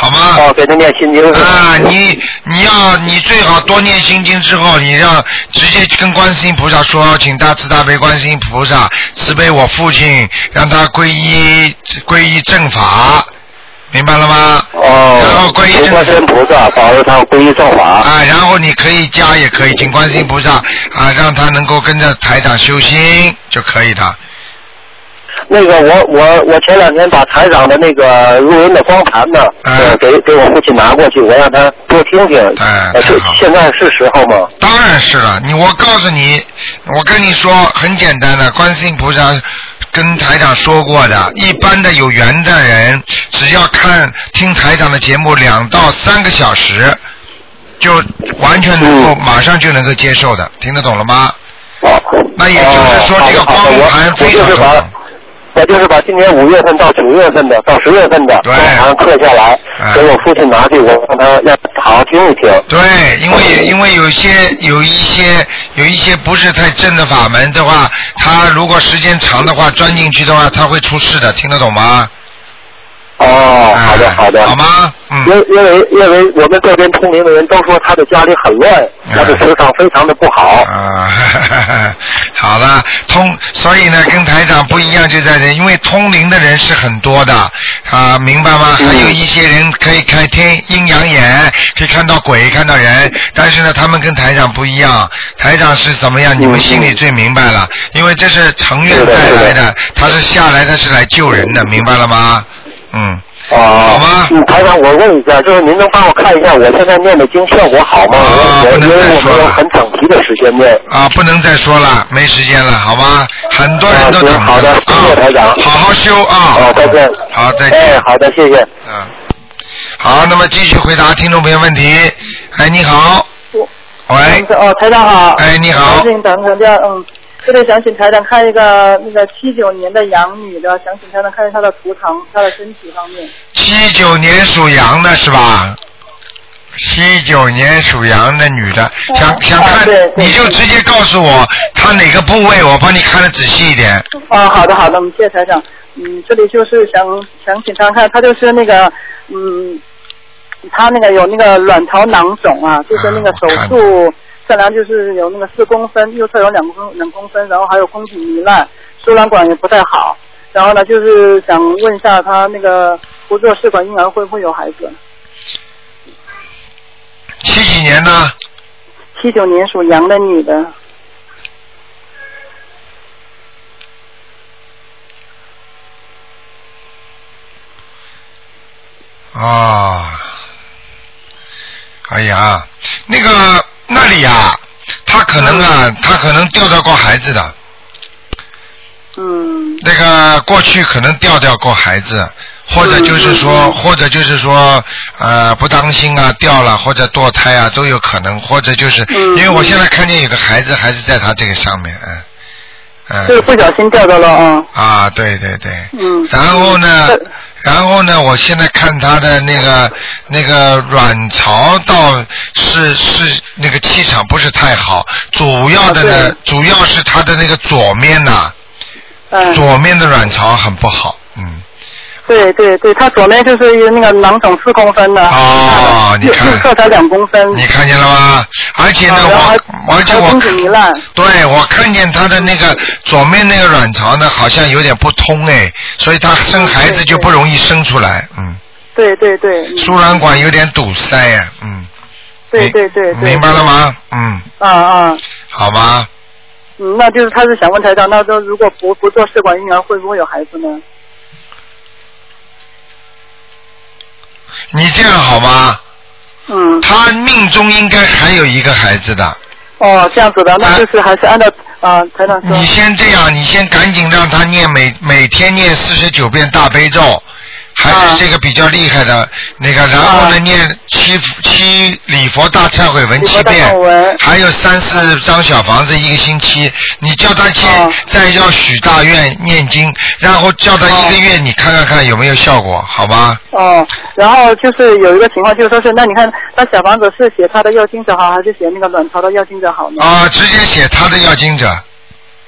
好吗？哦，给他念心经。啊，你你要你最好多念心经之后，你让直接跟观世音菩萨说，请大慈大悲观世音菩萨慈悲我父亲，让他皈依皈依正法，明白了吗？哦。然后皈依正观世音菩萨保佑他皈依正法。啊，然后你可以加也可以，请观世音菩萨啊，让他能够跟着台长修心就可以的。那个我我我前两天把台长的那个录音的光盘呢，呃，给给我父亲拿过去，我让他多听听。哎，现在是时候吗？当然是了，你我告诉你，我跟你说很简单的，观世音菩萨跟台长说过的，一般的有缘的人，只要看听台长的节目两到三个小时，就完全能够、马上就能够接受的，听得懂了吗？哦。那也就是说，这个光盘非常重要。我就是把今年五月份到九月份的，到十月份的对，然后刻下来，给我父亲拿去，我让他让他好好听一听。对，因为因为有些有一些有一些不是太正的法门的话，他如果时间长的话钻进去的话，他会出事的，听得懂吗？哦，好的好的，好吗？嗯。因因为因为我们这边通灵的人都说他的家里很乱，他的磁场非常的不好。啊，好了，通，所以呢，跟台长不一样就在这，因为通灵的人是很多的，啊，明白吗？还有一些人可以开天阴阳眼，可以看到鬼，看到人，但是呢，他们跟台长不一样，台长是怎么样？你们心里最明白了，因为这是成愿带来的，他是下来，他是来救人的，明白了吗？嗯。啊，好吗？嗯，台长，我问一下，就是您能帮我看一下我现在念的经效果好吗？啊，不能因为我没有再说了。很整齐的时间念。啊，不能再说了，没时间了，好吗？很多人都等好的，谢谢台长。好好修啊！好，再见。好，再见。哎，好的，谢谢。嗯。好，那么继续回答听众朋友问题。哎，你好。喂。哦，台长好。哎，你好。请等等下，嗯，这里想请台长看一个那个七九年的羊女的，想请台长看一下她的图腾，她的身体方面。七九年属羊的是吧？七九年属羊的女的，想想看，你就直接告诉我她哪个部位，我帮你看的仔细一点。哦，好的好的，我们谢谢台长。嗯，这里就是想想请他看，她就是那个嗯，她那个有那个卵巢囊肿啊，就是那个手术测量就是有那个四公分，右侧有两公两公分，然后还有宫颈糜烂，输卵管也不太好。然后呢，就是想问一下他那个不做试管婴儿会不会有孩子？七几年呢？七九年属羊的女的。啊，哎呀，那个那里呀、他可能啊，他可能掉掉过孩子的。嗯。那个过去可能掉掉过孩子，或者就是说，或者就是说，呃，不当心啊，掉了或者堕胎啊，都有可能，或者就是，因为我现在看见有个孩子还是在他这个上面，嗯。嗯。就是不小心掉到了啊。啊，对对对。嗯。然后呢，然后呢，我现在看他的那个那个卵巢倒是是那个气场不是太好，主要的呢，主要是他的那个左面呐、嗯。左面的卵巢很不好，嗯。对对对，他左面就是那个囊肿四公分的。哦，你看。右侧才两公分。你看见了吗？而且呢，啊然后我而且我精子糜烂。对我看见他的那个左面那个卵巢呢，好像有点不通哎，所以他生孩子就不容易生出来，嗯，对对对。嗯输卵管有点堵塞呀，嗯，对对对对。明白了吗？嗯，啊啊。好吧，嗯，那就是他是想问台长，那说如果不不做试管婴儿，会不会有孩子呢？你这样好吗？嗯。他命中应该还有一个孩子的。哦，这样子的，那就是还是按照啊台长说。你先这样，你先赶紧让他念每每天念四十九遍大悲咒，还啊是这个比较厉害的那个，然后呢念七七礼佛大忏悔文七遍，还有三四张小房子一个星期。你叫他先啊再要许大愿念经，然后叫他一个月，你看看看有没有效果，好吗？哦，然后就是有一个情况，就是说是，那你看，那小房子是写他的要经者好，还是写那个卵巢的要经者好呢？啊，直接写他的要经者。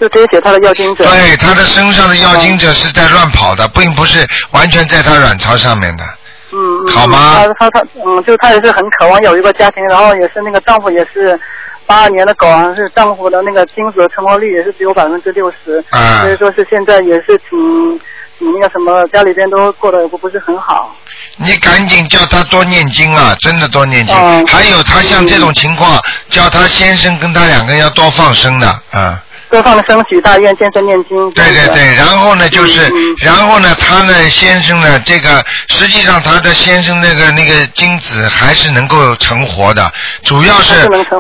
就直接写他的要精者。对，他的身上的要精者是在乱跑的，并不是完全在他卵巢上面的。嗯嗯。好吗他他他，嗯，就他也是很渴望有一个家庭，然后也是那个丈夫也是八二年的狗，啊是丈夫的那个精子的成活率也是只有百分之六十，啊所以说是现在也是挺挺那个什么，家里边都过得不不是很好。你赶紧叫他多念经啊，真的多念经。哦还有他像这种情况，叫他先生跟他两个人要多放生的，啊。多放生许大愿，健身念经。对对对，然后呢就是，嗯然后呢他呢先生呢这个实际上他的先生那个那个精子还是能够成活的，主要是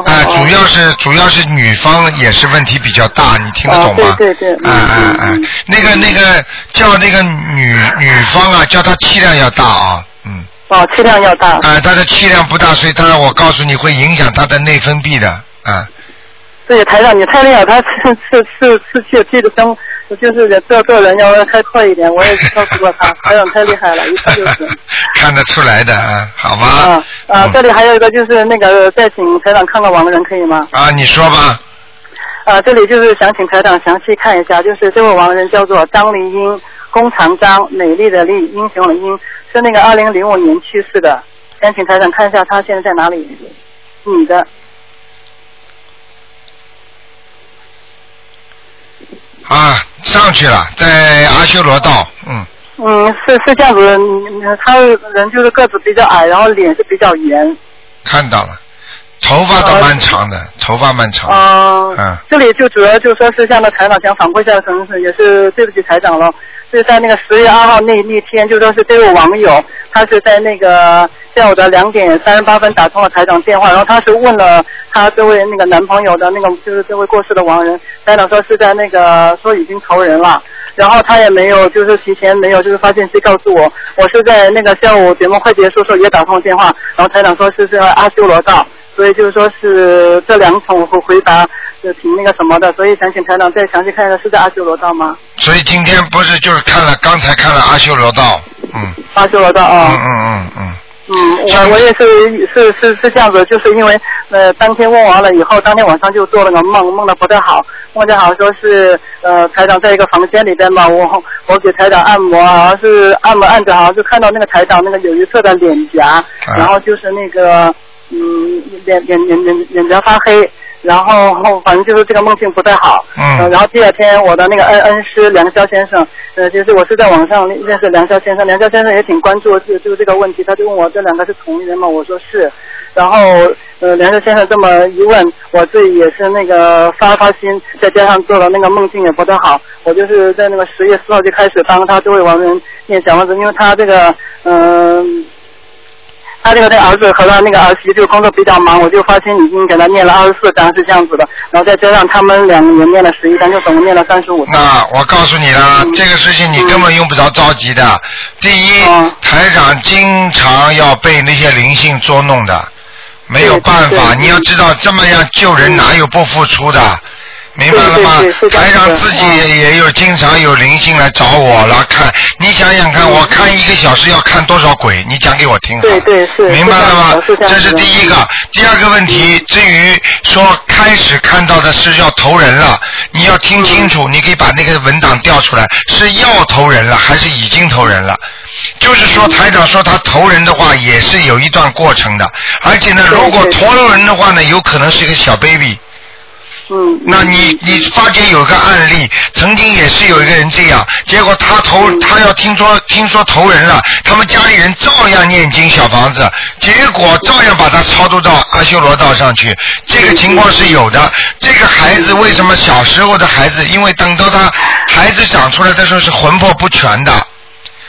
啊、主要是主要是女方也是问题比较大，你听得懂吗？啊对对对。啊啊啊！那个那个叫那个女女方啊，叫她气量要大啊，嗯。哦，气量要大。啊，她的气量不大，所以她我告诉你会影响她的内分泌的，啊。对，台长你太厉害，他是是是是气气的生，就是做做人要开阔一点。我也告诉过他，台长太厉害了，一看就是。看得出来的啊，好吗？啊啊，这里还有一个就是那个，再请台长看看亡人可以吗？啊，你说吧。啊，这里就是想请台长详细看一下，就是这位亡人叫做张丽英，弓长张，美丽的丽，英雄的英，是那个二零零五年去世的。想请台长看一下他现在在哪里？女的。啊，上去了，在阿修罗道，嗯，嗯，是是这样子，的他人就是个子比较矮，然后脸是比较圆。看到了，头发倒蛮长的，头发蛮长的，嗯、嗯，这里就主要就说是向那台长想反馈一下，可能是也是对不起台长了。是在那个十月二号那那天，就说是这位网友，他是在那个下午的两点三十八分打通了台长电话，然后他是问了他这位那个男朋友的那个就是这位过世的亡人，台长说是在那个说已经投人了，然后他也没有就是提前没有就是发信息告诉我，我是在那个下午节目快结束的时候也打通了电话，然后台长说是在阿修罗道。所以就是说是这两种回回答就挺那个什么的，所以想请台长再详细看一下是在阿修罗道吗？所以今天不是就是看了，刚才看了阿修罗道，嗯，阿修罗道啊。嗯嗯嗯嗯，嗯，我我也是是是是这样子，就是因为呃当天问完了以后，当天晚上就做了个梦，梦的不太好，梦见好像说是呃台长在一个房间里边嘛，我我给台长按摩，好像是按摩按着，好像就看到那个台长那个有一侧的脸颊，然后就是那个嗯脸脸脸脸脸颊发黑。然后后反正就是这个梦境不太好，嗯然后第二天我的那个恩恩师梁霄先生，呃，就是我是在网上认识梁霄先生，梁霄先生也挺关注就就这个问题，他就问我这两个是同一人吗？我说是，然后呃梁先生这么一问，我自己也是那个发发心，再加上做了那个梦境也不太好，我就是在那个十月四号就开始帮他这位亡人念小王子，因为他这个嗯。他这个那儿子和他那个儿媳就工作比较忙，我就发现已经给他念了二十四章是这样子的，然后再加上他们两个人念了十一章，就总共念了三十五。那我告诉你了，这个事情你根本用不着着急的。第一，台长经常要被那些灵性捉弄的，没有办法。你要知道，这么样救人哪有不付出的？明白了吗？台长自己也有经常有灵性来找我了，看你想想看，我看一个小时要看多少鬼？你讲给我听。对对是。明白了吗？这是第一个。第二个问题，至于说开始看到的是要投人了，你要听清楚，你可以把那个文档调出来，是要投人了还是已经投人了？就是说台长说他投人的话也是有一段过程的，而且呢，如果投了人的话呢，有可能是一个小 baby。嗯，那你你发觉有个案例，曾经也是有一个人这样，结果他投他要听说听说投人了，他们家里人照样念经小房子，结果照样把他超度到阿修罗道上去，这个情况是有的。这个孩子为什么小时候的孩子，因为等到他孩子长出来的时候是魂魄不全的，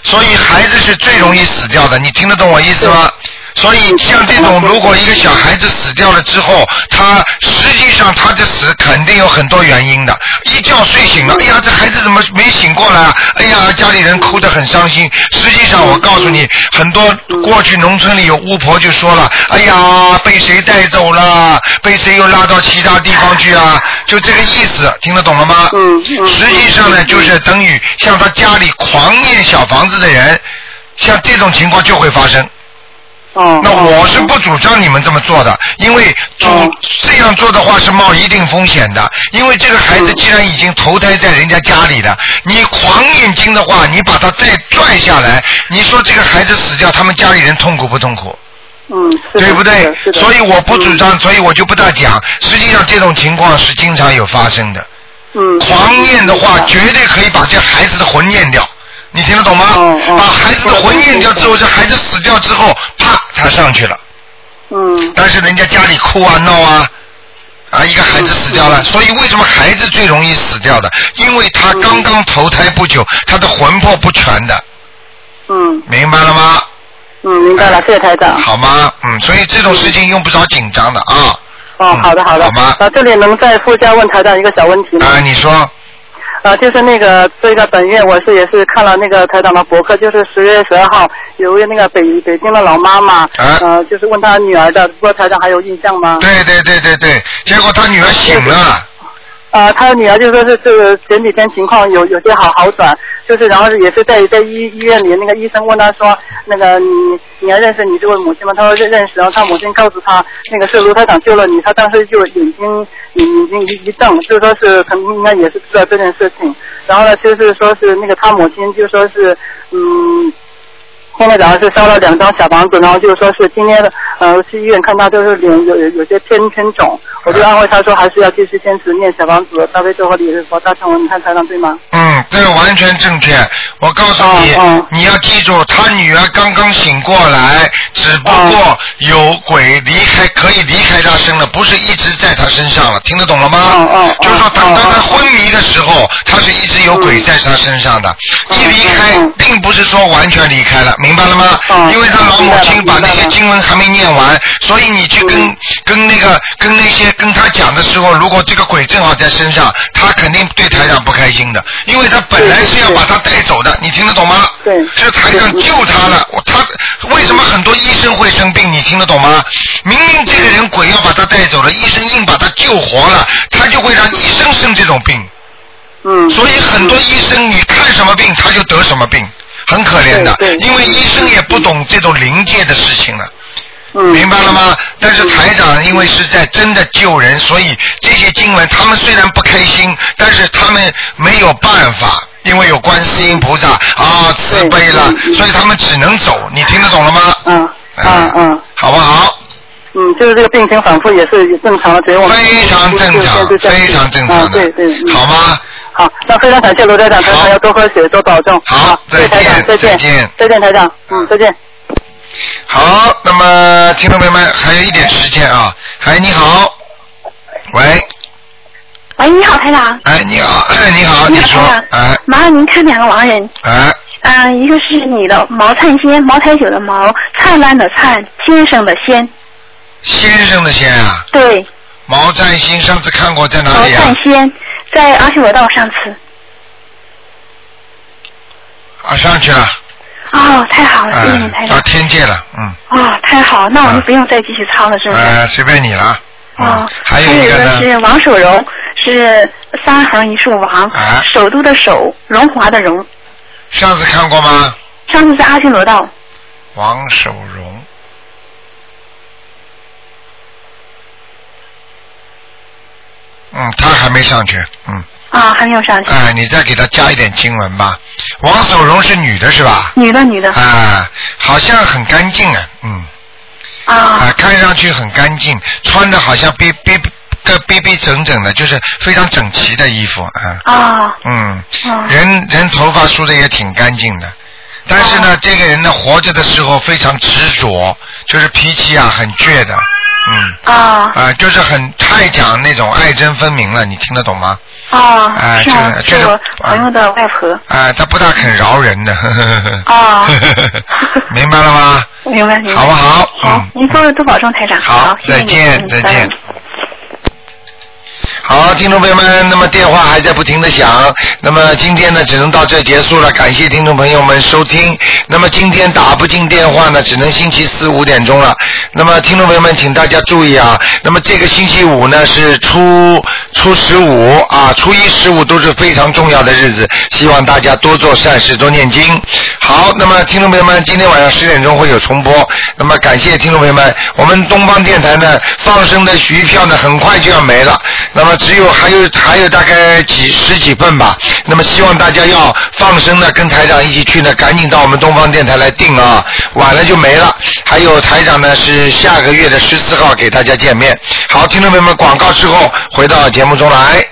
所以孩子是最容易死掉的。你听得懂我意思吗？所以像这种，如果一个小孩子死掉了之后，他实际上他的死肯定有很多原因的。一觉睡醒了，哎呀，这孩子怎么没醒过来啊？哎呀，家里人哭得很伤心。实际上，我告诉你，很多过去农村里有巫婆就说了，哎呀，被谁带走了？被谁又拉到其他地方去啊？就这个意思，听得懂了吗？嗯。实际上呢，就是等于像他家里狂念小房子的人，像这种情况就会发生。那我是不主张你们这么做的，因为主这样做的话是冒一定风险的。因为这个孩子既然已经投胎在人家家里了，你狂念经的话，你把他再拽下来，你说这个孩子死掉，他们家里人痛苦不痛苦？嗯，对不对？所以我不主张，所以我就不大讲。实际上这种情况是经常有发生的。嗯。狂念的话，绝对可以把这孩子的魂念掉。你听得懂吗？把孩子的魂念掉之后，这孩子死掉之后，啪，他上去了。嗯。但是人家家里哭啊闹啊，啊，一个孩子死掉了，所以为什么孩子最容易死掉的？因为他刚刚投胎不久，他的魂魄不全的。嗯。明白了吗？嗯，明白了，谢谢台长。好吗？嗯，所以这种事情用不着紧张的啊。哦，好的，好的。好吗？那，这里能再附加问台长一个小问题吗？啊，你说。啊，就是那个这个本月，我是也是看了那个台长的博客，就是十月十二号有位那个北北京的老妈妈，呃，就是问她女儿的，不知道台长还有印象吗？对对对对对，结果他女儿醒了。啊，他的女儿就说是这个前几天情况有有些好好转，就是然后也是在在医医院里，那个医生问他说，那个你你还认识你这位母亲吗？他说认认识，然后他母亲告诉他，那个是卢台长救了你，他当时就眼睛眼眼睛一一瞪，就说是肯定应该也是知道这件事情，然后呢就是说是那个他母亲就说是嗯。现在早上是烧了两张小房子，然后就是说是今天呃去医院看他，就是脸有有有些偏偏肿，我就安慰他说还是要继续坚持念小房子，大悲咒和礼佛大忏文，你看台上对吗？嗯，这个完全正确。我告诉你，你要记住，他女儿刚刚醒过来，只不过有鬼离开，可以离开他身了，不是一直在他身上了，听得懂了吗？就是说，等到他昏迷的时候，他是一直有鬼在他身上的，一离开，并不是说完全离开了。明白了吗？因为他老母亲把那些经文还没念完，所以你去跟跟那个跟那些跟他讲的时候，如果这个鬼正好在身上，他肯定对台长不开心的，因为他本来是要把他带走的，你听得懂吗？对，是台长救他了。他为什么很多医生会生病？你听得懂吗？明明这个人鬼要把他带走了，医生硬把他救活了，他就会让医生生这种病。嗯。所以很多医生，你看什么病，他就得什么病。很可怜的，因为医生也不懂这种灵界的事情了，明白了吗？但是台长因为是在真的救人，所以这些经文他们虽然不开心，但是他们没有办法，因为有观世音菩萨啊慈悲了，所以他们只能走。你听得懂了吗？嗯嗯嗯，好不好？嗯，就是这个病情反复也是正常的，只有我们非常正常，非常正常的，对对，好吗？好，那非常感谢罗台长，台长要多喝水，多保重。好，再见，再见，再见，台长，嗯，再见。好，那么听众朋友们，还有一点时间啊，哎，你好，喂，喂，你好，台长。哎，你好，哎，你好，你说，哎，麻烦您看两个亡人。哎。嗯，一个是你的毛灿先，茅台酒的毛，灿烂的灿，先生的先。先生的先啊。对。毛灿新上次看过在哪里啊？毛灿先在阿修罗道上次。啊，上去了。哦，太好了，谢谢您台长。到天界了，嗯。哦，太好，那我们不用再继续抄了，是不是？呃，随便你了。哦。还有一个呢。是王守荣，是三横一竖王，首都的首，荣华的荣。上次看过吗？上次在阿修罗道。王守荣。嗯，他还没上去，嗯。啊，还没有上去。哎，你再给他加一点经文吧。王守荣是女的是吧？女的，女的。啊，好像很干净啊，嗯。啊。啊，看上去很干净，穿的好像逼逼个逼逼整整的，就是非常整齐的衣服啊。啊。嗯。人人头发梳的也挺干净的，但是呢，这个人呢，活着的时候非常执着，就是脾气啊很倔的，嗯。啊。啊，就是很太讲那种爱憎分明了，你听得懂吗？啊，哎，是啊，这是我朋友的外婆。哎，他不大肯饶人的。啊。明白了吗？明白，明白。好不好？好，您多多保重，台长。好，再见，再见。好，听众朋友们，那么电话还在不停的响，那么今天呢，只能到这结束了，感谢听众朋友们收听。那么今天打不进电话呢，只能星期四五点钟了。那么听众朋友们，请大家注意啊，那么这个星期五呢是初初十五啊，初一十五都是非常重要的日子，希望大家多做善事，多念经。好，那么听众朋友们，今天晚上十点钟会有重播。那么感谢听众朋友们，我们东方电台呢放生的余票呢很快就要没了。那么只有还有还有大概几十几份吧，那么希望大家要放生的，跟台长一起去呢，赶紧到我们东方电台来订啊，晚了就没了。还有台长呢是下个月的十四号给大家见面。好，听众朋友们，广告之后回到节目中来。